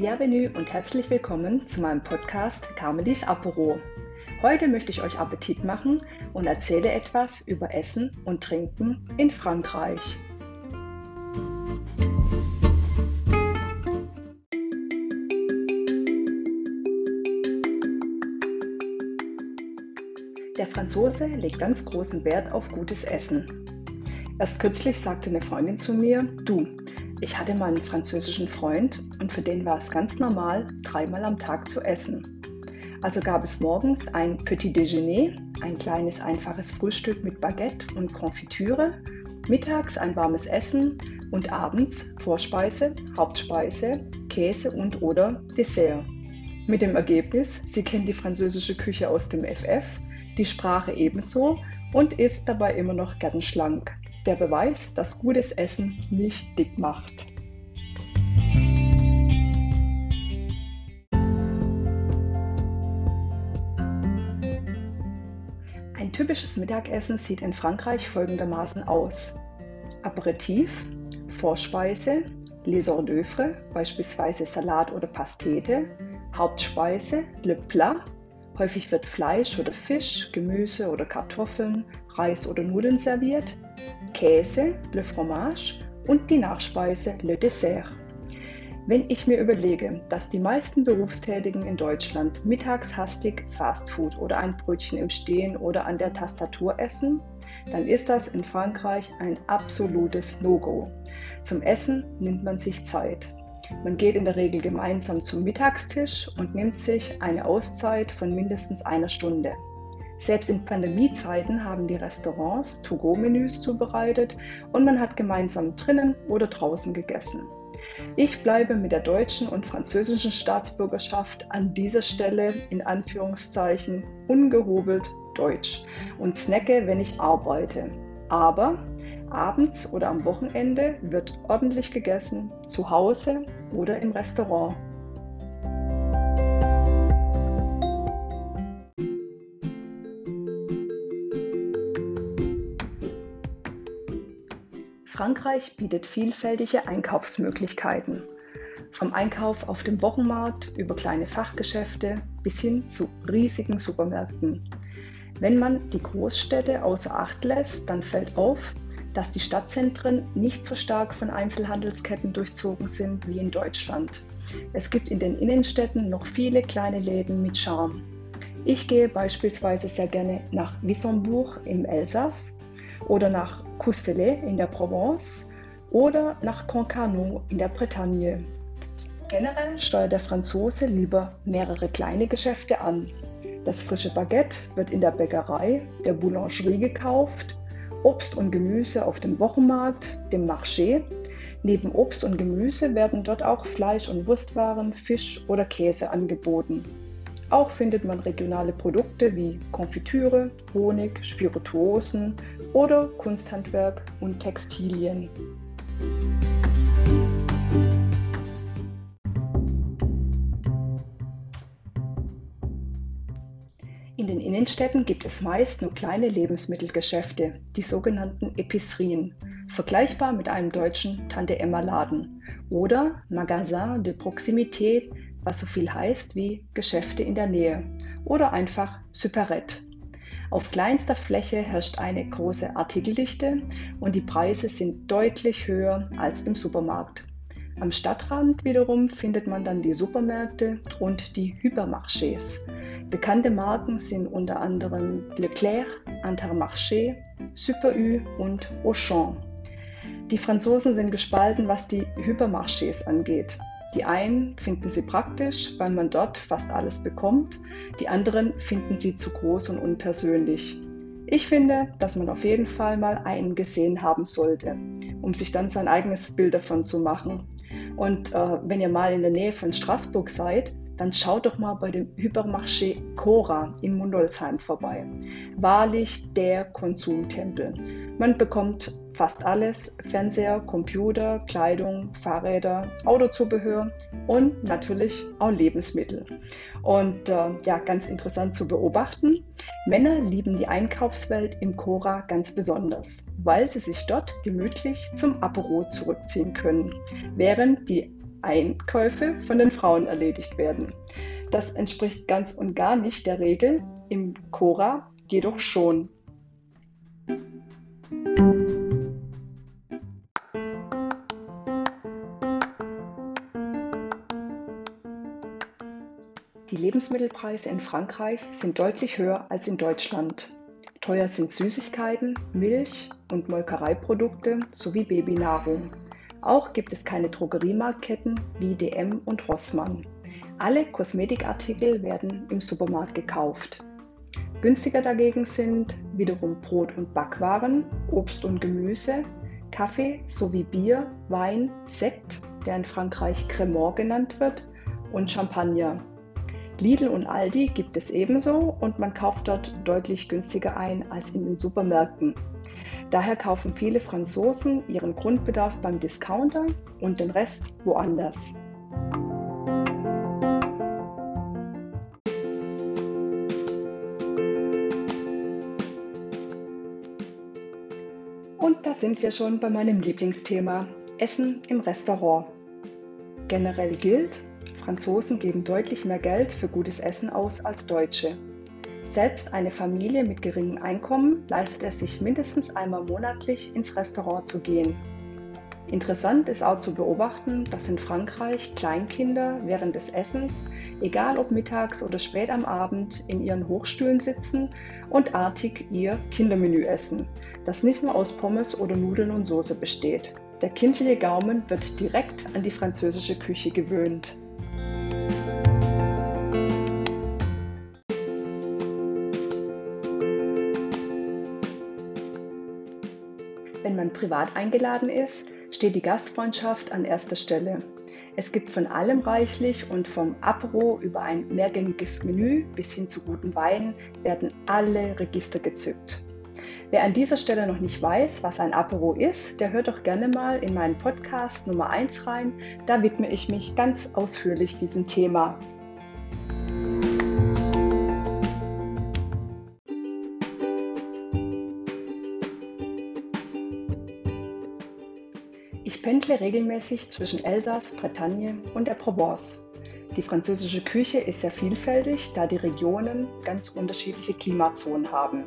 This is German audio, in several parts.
Bienvenue und herzlich willkommen zu meinem Podcast Carmelis Apero. Heute möchte ich euch Appetit machen und erzähle etwas über Essen und Trinken in Frankreich. Der Franzose legt ganz großen Wert auf gutes Essen. Erst kürzlich sagte eine Freundin zu mir, du, ich hatte mal einen französischen Freund und für den war es ganz normal, dreimal am Tag zu essen. Also gab es morgens ein Petit Déjeuner, ein kleines einfaches Frühstück mit Baguette und Konfitüre, mittags ein warmes Essen und abends Vorspeise, Hauptspeise, Käse und oder Dessert. Mit dem Ergebnis, sie kennt die französische Küche aus dem FF, die Sprache ebenso und ist dabei immer noch gern schlank der Beweis, dass gutes Essen nicht dick macht. Ein typisches Mittagessen sieht in Frankreich folgendermaßen aus. Aperitif, Vorspeise, Les hors d'oeuvre, beispielsweise Salat oder Pastete, Hauptspeise, Le Plat, häufig wird Fleisch oder Fisch, Gemüse oder Kartoffeln, Reis oder Nudeln serviert, Käse, le fromage und die Nachspeise, le dessert. Wenn ich mir überlege, dass die meisten Berufstätigen in Deutschland mittags hastig Fastfood oder ein Brötchen im Stehen oder an der Tastatur essen, dann ist das in Frankreich ein absolutes No-Go. Zum Essen nimmt man sich Zeit. Man geht in der Regel gemeinsam zum Mittagstisch und nimmt sich eine Auszeit von mindestens einer Stunde. Selbst in Pandemiezeiten haben die Restaurants To-Go-Menüs zubereitet und man hat gemeinsam drinnen oder draußen gegessen. Ich bleibe mit der deutschen und französischen Staatsbürgerschaft an dieser Stelle in Anführungszeichen ungehobelt deutsch und snacke, wenn ich arbeite. Aber abends oder am Wochenende wird ordentlich gegessen, zu Hause oder im Restaurant. Frankreich bietet vielfältige Einkaufsmöglichkeiten. Vom Einkauf auf dem Wochenmarkt über kleine Fachgeschäfte bis hin zu riesigen Supermärkten. Wenn man die Großstädte außer Acht lässt, dann fällt auf, dass die Stadtzentren nicht so stark von Einzelhandelsketten durchzogen sind wie in Deutschland. Es gibt in den Innenstädten noch viele kleine Läden mit Charme. Ich gehe beispielsweise sehr gerne nach Wissembourg im Elsass oder nach Coustelet in der Provence oder nach Concarneau in der Bretagne. Generell steuert der Franzose lieber mehrere kleine Geschäfte an. Das frische Baguette wird in der Bäckerei, der Boulangerie gekauft, Obst und Gemüse auf dem Wochenmarkt, dem Marché. Neben Obst und Gemüse werden dort auch Fleisch- und Wurstwaren, Fisch oder Käse angeboten. Auch findet man regionale Produkte wie Konfitüre, Honig, Spirituosen oder Kunsthandwerk und Textilien. In den Innenstädten gibt es meist nur kleine Lebensmittelgeschäfte, die sogenannten Epicerien, vergleichbar mit einem deutschen Tante-Emma-Laden oder Magasin de Proximité was so viel heißt wie Geschäfte in der Nähe oder einfach Superette. Auf kleinster Fläche herrscht eine große Artikeldichte und die Preise sind deutlich höher als im Supermarkt. Am Stadtrand wiederum findet man dann die Supermärkte und die Hypermarchés. Bekannte Marken sind unter anderem Leclerc, Intermarché, Super U und Auchan. Die Franzosen sind gespalten, was die Hypermarchés angeht. Die einen finden sie praktisch, weil man dort fast alles bekommt, die anderen finden sie zu groß und unpersönlich. Ich finde, dass man auf jeden Fall mal einen gesehen haben sollte, um sich dann sein eigenes Bild davon zu machen. Und äh, wenn ihr mal in der Nähe von Straßburg seid, dann schaut doch mal bei dem Hypermarché Cora in Mundolsheim vorbei. Wahrlich der Konsumtempel. Man bekommt fast alles, Fernseher, Computer, Kleidung, Fahrräder, Autozubehör und natürlich auch Lebensmittel. Und äh, ja, ganz interessant zu beobachten, Männer lieben die Einkaufswelt im Cora ganz besonders, weil sie sich dort gemütlich zum Apero zurückziehen können, während die Einkäufe von den Frauen erledigt werden. Das entspricht ganz und gar nicht der Regel, im Cora jedoch schon. Die Lebensmittelpreise in Frankreich sind deutlich höher als in Deutschland. Teuer sind Süßigkeiten, Milch und Molkereiprodukte sowie Babynahrung. Auch gibt es keine Drogeriemarktketten wie DM und Rossmann. Alle Kosmetikartikel werden im Supermarkt gekauft. Günstiger dagegen sind wiederum Brot- und Backwaren, Obst und Gemüse, Kaffee sowie Bier, Wein, Sekt, der in Frankreich Cremant genannt wird, und Champagner. Lidl und Aldi gibt es ebenso und man kauft dort deutlich günstiger ein als in den Supermärkten. Daher kaufen viele Franzosen ihren Grundbedarf beim Discounter und den Rest woanders. Und da sind wir schon bei meinem Lieblingsthema, Essen im Restaurant. Generell gilt, Franzosen geben deutlich mehr Geld für gutes Essen aus als Deutsche. Selbst eine Familie mit geringem Einkommen leistet es sich mindestens einmal monatlich ins Restaurant zu gehen. Interessant ist auch zu beobachten, dass in Frankreich Kleinkinder während des Essens, egal ob mittags oder spät am Abend, in ihren Hochstühlen sitzen und artig ihr Kindermenü essen, das nicht nur aus Pommes oder Nudeln und Soße besteht. Der kindliche Gaumen wird direkt an die französische Küche gewöhnt. Privat eingeladen ist, steht die Gastfreundschaft an erster Stelle. Es gibt von allem reichlich und vom Apro über ein mehrgängiges Menü bis hin zu guten Weinen werden alle Register gezückt. Wer an dieser Stelle noch nicht weiß, was ein Apero ist, der hört doch gerne mal in meinen Podcast Nummer 1 rein. Da widme ich mich ganz ausführlich diesem Thema. Pendle regelmäßig zwischen Elsass, Bretagne und der Provence. Die französische Küche ist sehr vielfältig, da die Regionen ganz unterschiedliche Klimazonen haben.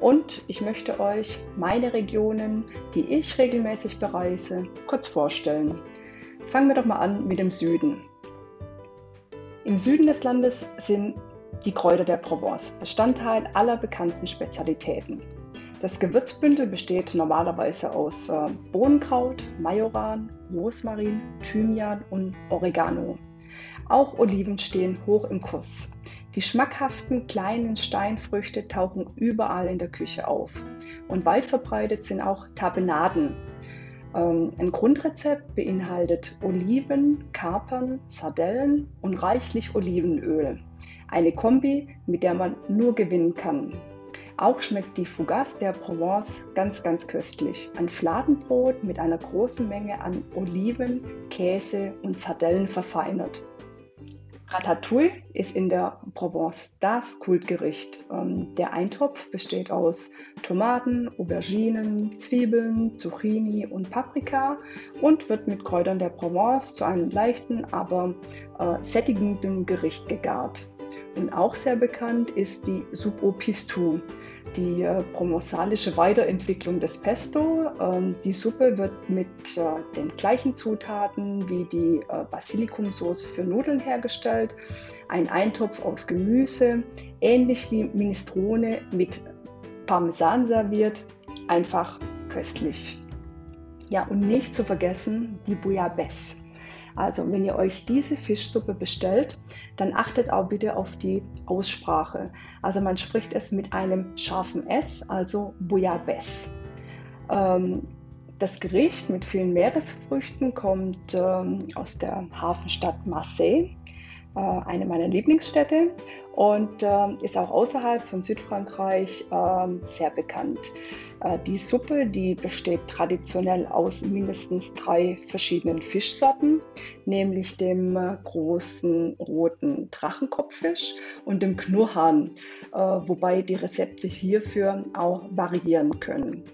Und ich möchte euch meine Regionen, die ich regelmäßig bereise, kurz vorstellen. Fangen wir doch mal an mit dem Süden. Im Süden des Landes sind die Kräuter der Provence Bestandteil aller bekannten Spezialitäten. Das Gewürzbündel besteht normalerweise aus äh, Bohnenkraut, Majoran, Rosmarin, Thymian und Oregano. Auch Oliven stehen hoch im Kurs. Die schmackhaften kleinen Steinfrüchte tauchen überall in der Küche auf. Und weit verbreitet sind auch Tapenaden. Ähm, ein Grundrezept beinhaltet Oliven, Kapern, Sardellen und reichlich Olivenöl. Eine Kombi, mit der man nur gewinnen kann. Auch schmeckt die Fougasse der Provence ganz, ganz köstlich. Ein Fladenbrot mit einer großen Menge an Oliven, Käse und Sardellen verfeinert. Ratatouille ist in der Provence das Kultgericht. Ähm, der Eintopf besteht aus Tomaten, Auberginen, Zwiebeln, Zucchini und Paprika und wird mit Kräutern der Provence zu einem leichten, aber äh, sättigenden Gericht gegart. Und auch sehr bekannt ist die Soupe au Pistou die äh, provenzalische Weiterentwicklung des Pesto. Ähm, die Suppe wird mit äh, den gleichen Zutaten wie die äh, Basilikumsoße für Nudeln hergestellt. Ein Eintopf aus Gemüse, ähnlich wie Minestrone mit Parmesan serviert. Einfach köstlich. Ja, und nicht zu vergessen die Bouillabaisse. Also, wenn ihr euch diese Fischsuppe bestellt, dann achtet auch bitte auf die Aussprache. Also man spricht es mit einem scharfen S, also Bouillabaisse. Ähm, das Gericht mit vielen Meeresfrüchten kommt ähm, aus der Hafenstadt Marseille, eine meiner Lieblingsstädte und äh, ist auch außerhalb von Südfrankreich äh, sehr bekannt. Äh, die Suppe, die besteht traditionell aus mindestens drei verschiedenen Fischsorten, nämlich dem äh, großen roten Drachenkopffisch und dem Knurrhahn, äh, wobei die Rezepte hierfür auch variieren können.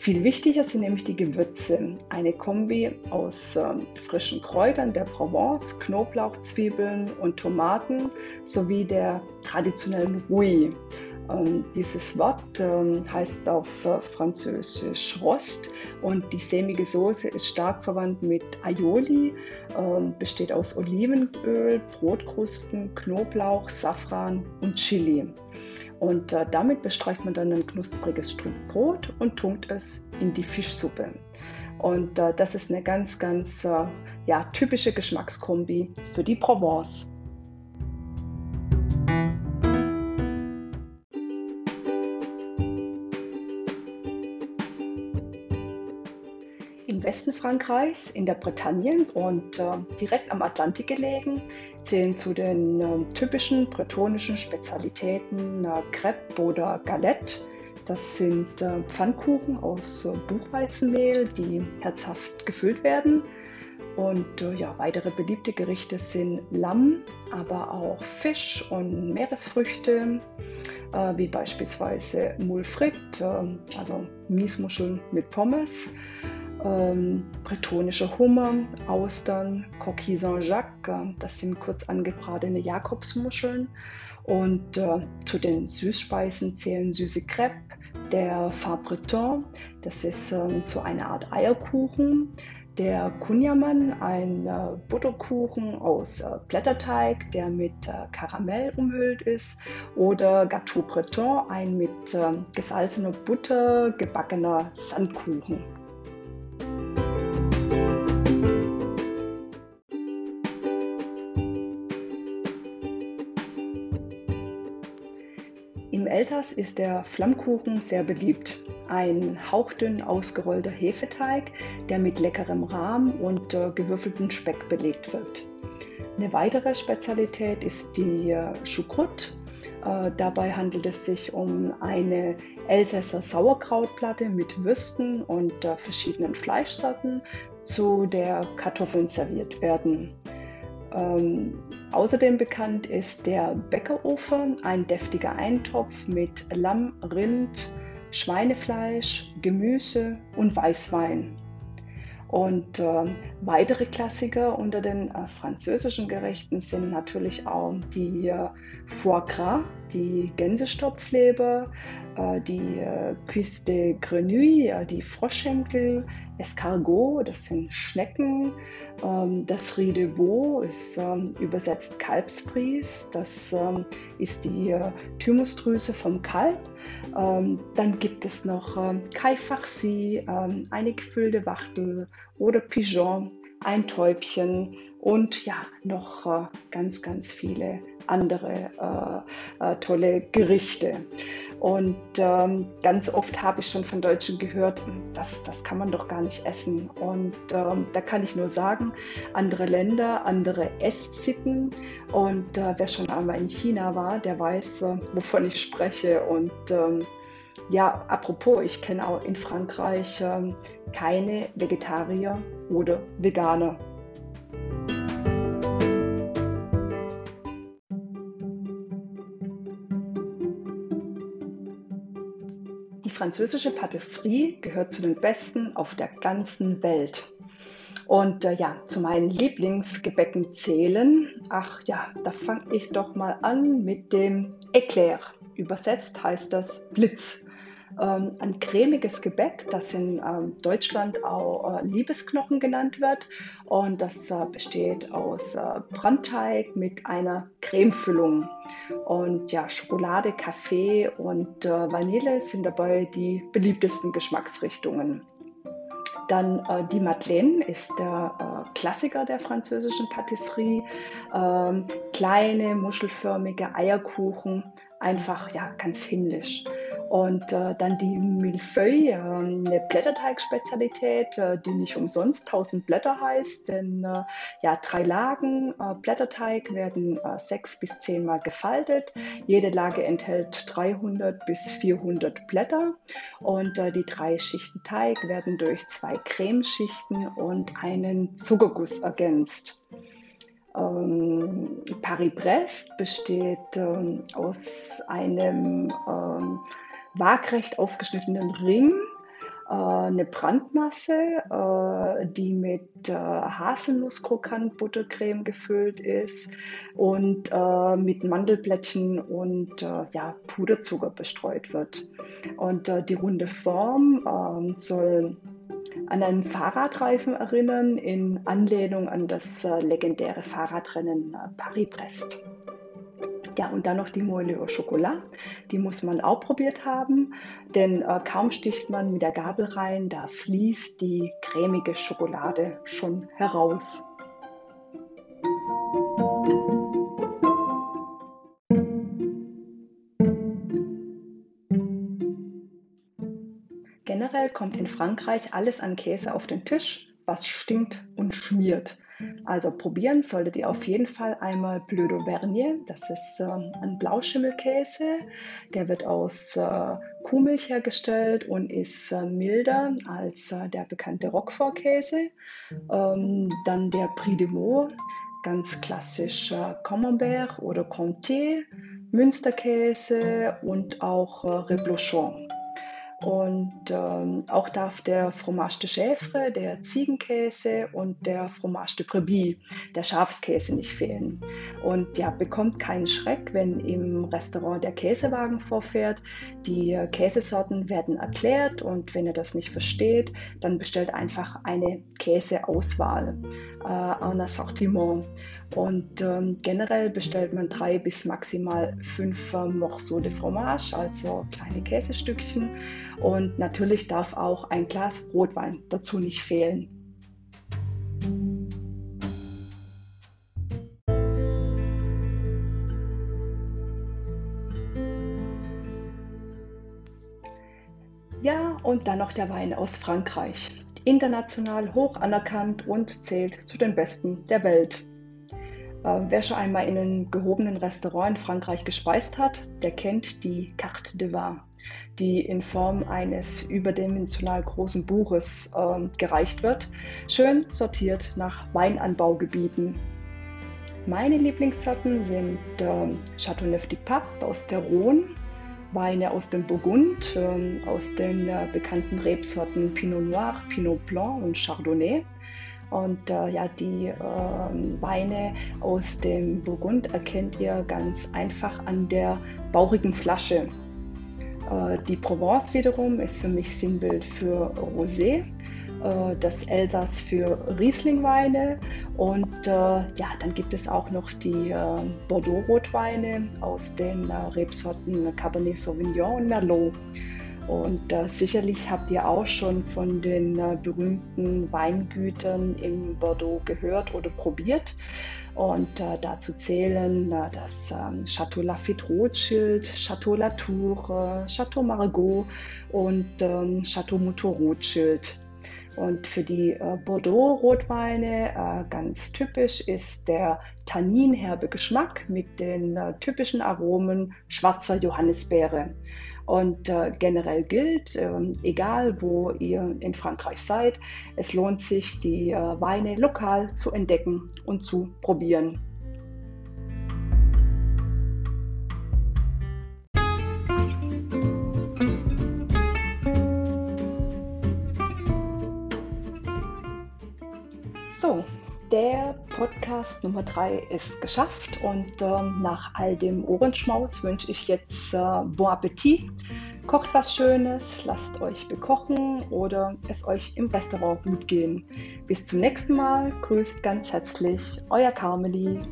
Viel wichtiger sind nämlich die Gewürze. Eine Kombi aus äh, frischen Kräutern der Provence, Knoblauch, Zwiebeln und Tomaten sowie der traditionellen Rouille. Ähm, dieses Wort ähm, heißt auf äh, Französisch Rost und die sämige Soße ist stark verwandt mit Aioli, ähm, besteht aus Olivenöl, Brotkrusten, Knoblauch, Safran und Chili. Und äh, damit bestreicht man dann ein knuspriges Stück Brot und tunkt es in die Fischsuppe. Und äh, das ist eine ganz, ganz äh, ja, typische Geschmackskombi für die Provence. Im Westen Frankreichs, in der Bretagne und äh, direkt am Atlantik gelegen, zählen zu den äh, typischen bretonischen Spezialitäten äh, Crepe oder Galette. Das sind äh, Pfannkuchen aus äh, Buchweizenmehl, die herzhaft gefüllt werden. Und äh, ja, weitere beliebte Gerichte sind Lamm, aber auch Fisch und Meeresfrüchte, äh, wie beispielsweise Moule frite, also Miesmuscheln mit Pommes ähm, bretonische Hummer, Austern, Coquille Saint-Jacques, äh, das sind kurz angebratene Jakobsmuscheln. Und äh, zu den Süßspeisen zählen süße Crêpe, der Far Breton, das ist äh, so eine Art Eierkuchen, der Kunjaman, ein äh, Butterkuchen aus äh, Blätterteig, der mit äh, Karamell umhüllt ist, oder Gâteau Breton, ein mit ähm, gesalzener Butter gebackener Sandkuchen. Elsass ist der Flammkuchen sehr beliebt. Ein hauchdünn ausgerollter Hefeteig, der mit leckerem Rahm und äh, gewürfeltem Speck belegt wird. Eine weitere Spezialität ist die äh, Choucroute. Äh, dabei handelt es sich um eine Elsässer Sauerkrautplatte mit Würsten und äh, verschiedenen Fleischsorten, zu der Kartoffeln serviert werden. Ähm, außerdem bekannt ist der Bäckerofen, ein deftiger Eintopf mit Lamm, Rind, Schweinefleisch, Gemüse und Weißwein. Und äh, weitere Klassiker unter den äh, französischen Gerichten sind natürlich auch die äh, Foie Gras, die Gänsestopfleber, äh, die äh, Cuisse de Grenouille, äh, die Froschschenkel, Escargot, das sind Schnecken, ähm, das Riz de Veau ist ähm, übersetzt Kalbsbries, das ähm, ist die äh, Thymusdrüse vom Kalb. Ähm, dann gibt es noch ähm, Kai Farci, ähm, eine gefüllte Wachtel oder Pigeon, ein Täubchen und ja, noch äh, ganz, ganz viele andere äh, äh, tolle Gerichte. Und ähm, ganz oft habe ich schon von Deutschen gehört, das, das kann man doch gar nicht essen. Und ähm, da kann ich nur sagen, andere Länder, andere Esszitten. Und äh, wer schon einmal in China war, der weiß, äh, wovon ich spreche. Und ähm, ja, apropos, ich kenne auch in Frankreich ähm, keine Vegetarier oder Veganer. Französische Patisserie gehört zu den besten auf der ganzen Welt. Und äh, ja, zu meinen Lieblingsgebäcken zählen, ach ja, da fange ich doch mal an mit dem Eclair. Übersetzt heißt das Blitz ähm, ein cremiges Gebäck, das in ähm, Deutschland auch äh, Liebesknochen genannt wird. Und das äh, besteht aus äh, Brandteig mit einer Cremefüllung. Und ja, Schokolade, Kaffee und äh, Vanille sind dabei die beliebtesten Geschmacksrichtungen. Dann äh, die Madeleine ist der äh, Klassiker der französischen Patisserie. Ähm, kleine, muschelförmige Eierkuchen, einfach ja ganz himmlisch. Und äh, dann die Millefeuille, äh, eine Blätterteigspezialität, äh, die nicht umsonst 1000 Blätter heißt, denn äh, ja, drei Lagen äh, Blätterteig werden äh, sechs bis zehnmal gefaltet. Jede Lage enthält 300 bis 400 Blätter und die drei Schichten Teig werden durch zwei Cremeschichten und einen Zuckerguss ergänzt. Ähm, Paris-Brest besteht ähm, aus einem ähm, waagrecht aufgeschnittenen Ring eine Brandmasse, äh, die mit äh, Haselnuss-Krokant-Buttercreme gefüllt ist und äh, mit Mandelblättchen und ja, Puderzucker bestreut wird. Und die runde Form ähm, soll an einen Fahrradreifen erinnern, in Anlehnung an das legendäre Fahrradrennen Paris-Brest. Ja, und dann noch die Moelle au Chocolat. Die muss man auch probiert haben, denn äh, kaum sticht man mit der Gabel rein, da fließt die cremige Schokolade schon heraus. Generell kommt in Frankreich alles an Käse auf den Tisch, was stinkt und schmiert. Also probieren solltet ihr auf jeden Fall einmal Bleu d'Auvergne. Das ist äh, ein Blauschimmelkäse. Der wird aus äh, Kuhmilch hergestellt und ist äh, milder als äh, der bekannte Roquefort-Käse. Ähm, dann der Prix de Meaux, ganz klassisch äh, Camembert oder Comté, Münsterkäse und auch äh, Reblochon. Und ähm, auch darf der Fromage de Chèvre, der Ziegenkäse und der Fromage de Brebis, der Schafskäse nicht fehlen. Und ja, bekommt keinen Schreck, wenn im Restaurant der Käsewagen vorfährt. Die Käsesorten werden erklärt und wenn ihr das nicht versteht, dann bestellt einfach eine Käseauswahl, äh, un Assortiment. Und ähm, generell bestellt man drei bis maximal fünf äh, Morceaux de Fromage, also kleine Käsestückchen. Und natürlich darf auch ein Glas Rotwein dazu nicht fehlen. Ja, und dann noch der Wein aus Frankreich. International hoch anerkannt und zählt zu den besten der Welt. Äh, wer schon einmal in einem gehobenen Restaurant in Frankreich gespeist hat, der kennt die Carte de Vin die in Form eines überdimensional großen Buches äh, gereicht wird, schön sortiert nach Weinanbaugebieten. Meine Lieblingssorten sind äh, Chateauneuf du Pape aus der Rhone, Weine aus dem Burgund, äh, aus den äh, bekannten Rebsorten Pinot Noir, Pinot Blanc und Chardonnay. Und äh, ja, die äh, Weine aus dem Burgund erkennt ihr ganz einfach an der bauchigen Flasche. Äh, die Provence wiederum ist für mich Sinnbild für Rosé, äh, das Elsass für Rieslingweine und äh, ja, dann gibt es auch noch die Bordeaux-Rotweine aus den Rebsorten Cabernet Sauvignon und Merlot. Und äh, sicherlich habt ihr auch schon von den äh, berühmten Weingütern in Bordeaux gehört oder probiert. Und äh, dazu zählen äh, das ähm, Chateau Lafitte Rothschild, Chateau Latour, Chateau Margaux und ähm, Chateau Mouton Rothschild. Und für die äh, Bordeaux-Rotweine äh, ganz typisch ist der tanninherbe Geschmack mit den äh, typischen Aromen schwarzer Johannisbeere. Und äh, generell gilt, äh, egal wo ihr in Frankreich seid, es lohnt sich, die äh, Weine lokal zu entdecken und zu probieren. Podcast Nummer 3 ist geschafft und ähm, nach all dem Ohrenschmaus wünsche ich jetzt äh, Bon Appetit. Kocht was Schönes, lasst euch bekochen oder es euch im Restaurant gut gehen. Bis zum nächsten Mal, grüßt ganz herzlich, euer Carmeli.